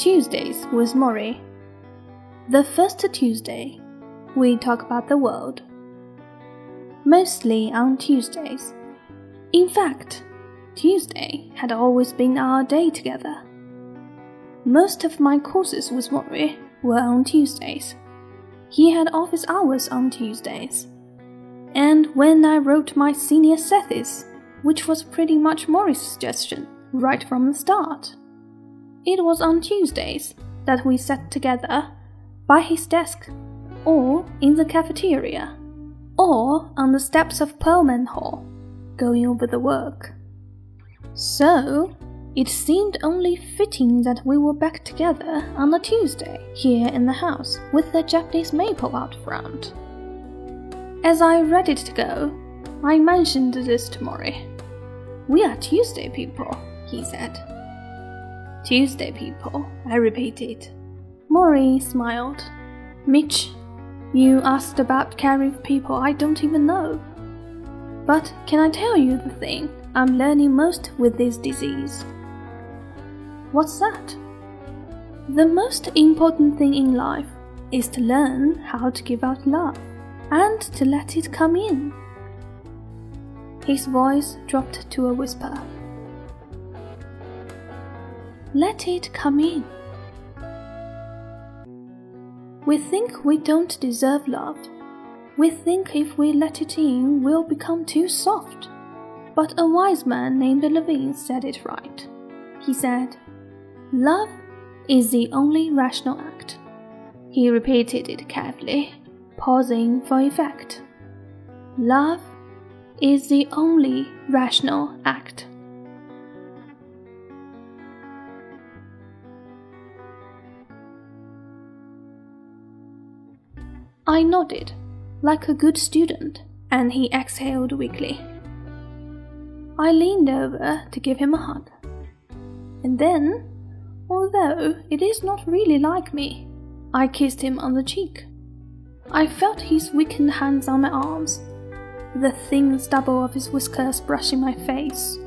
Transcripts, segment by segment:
Tuesdays with Morrie. The first Tuesday, we talk about the world. Mostly on Tuesdays. In fact, Tuesday had always been our day together. Most of my courses with Morrie were on Tuesdays. He had office hours on Tuesdays. And when I wrote my senior thesis, which was pretty much Morrie's suggestion right from the start, it was on Tuesdays that we sat together by his desk, or in the cafeteria, or on the steps of Pearlman Hall, going over the work. So, it seemed only fitting that we were back together on a Tuesday here in the house with the Japanese maple out front. As I ready to go, I mentioned this to Morrie. We are Tuesday people, he said. Tuesday people, I repeated. Morrie smiled. Mitch, you asked about caring for people I don't even know. But can I tell you the thing I'm learning most with this disease? What's that? The most important thing in life is to learn how to give out love and to let it come in. His voice dropped to a whisper. Let it come in. We think we don't deserve love. We think if we let it in, we'll become too soft. But a wise man named Levine said it right. He said, Love is the only rational act. He repeated it carefully, pausing for effect. Love is the only rational act. I nodded, like a good student, and he exhaled weakly. I leaned over to give him a hug. And then although it is not really like me. I kissed him on the cheek. I felt his weakened hands on my arms, the thin stubble of his whiskers brushing my face.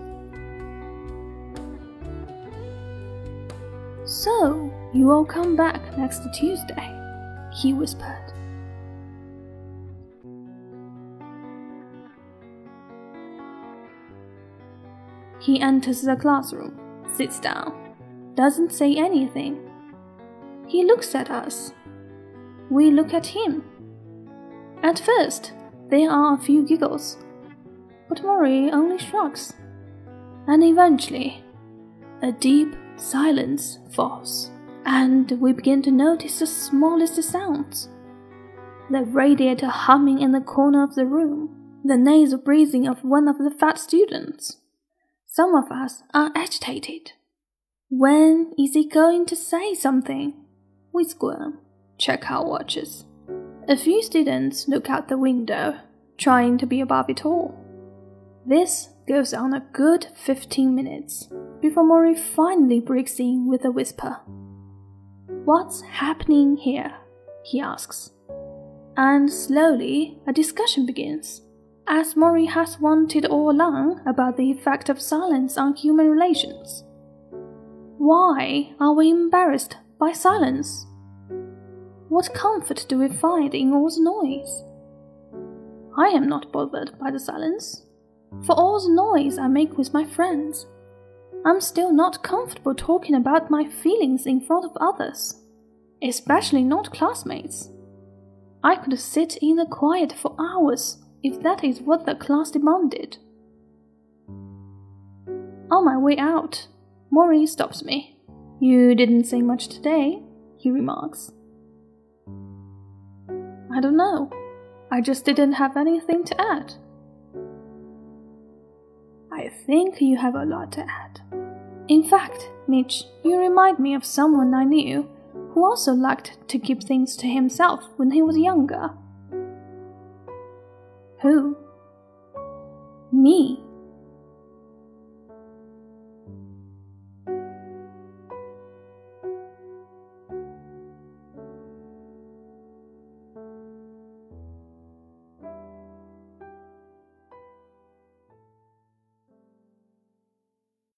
So, you will come back next Tuesday, he whispered. He enters the classroom, sits down doesn't say anything. He looks at us. We look at him. At first, there are a few giggles, but Morrie only shrugs. And eventually, a deep silence falls, and we begin to notice the smallest sounds. The radiator humming in the corner of the room, the nasal breathing of one of the fat students. Some of us are agitated. When is he going to say something? We squirm, check our watches. A few students look out the window, trying to be above it all. This goes on a good 15 minutes before Morrie finally breaks in with a whisper. What's happening here? he asks. And slowly a discussion begins, as Morrie has wanted all along about the effect of silence on human relations. Why are we embarrassed by silence? What comfort do we find in all the noise? I am not bothered by the silence. For all the noise I make with my friends, I'm still not comfortable talking about my feelings in front of others, especially not classmates. I could sit in the quiet for hours if that is what the class demanded. On my way out, Morrie stops me. You didn't say much today, he remarks. I don't know. I just didn't have anything to add. I think you have a lot to add. In fact, Mitch, you remind me of someone I knew who also liked to keep things to himself when he was younger. Who? Me.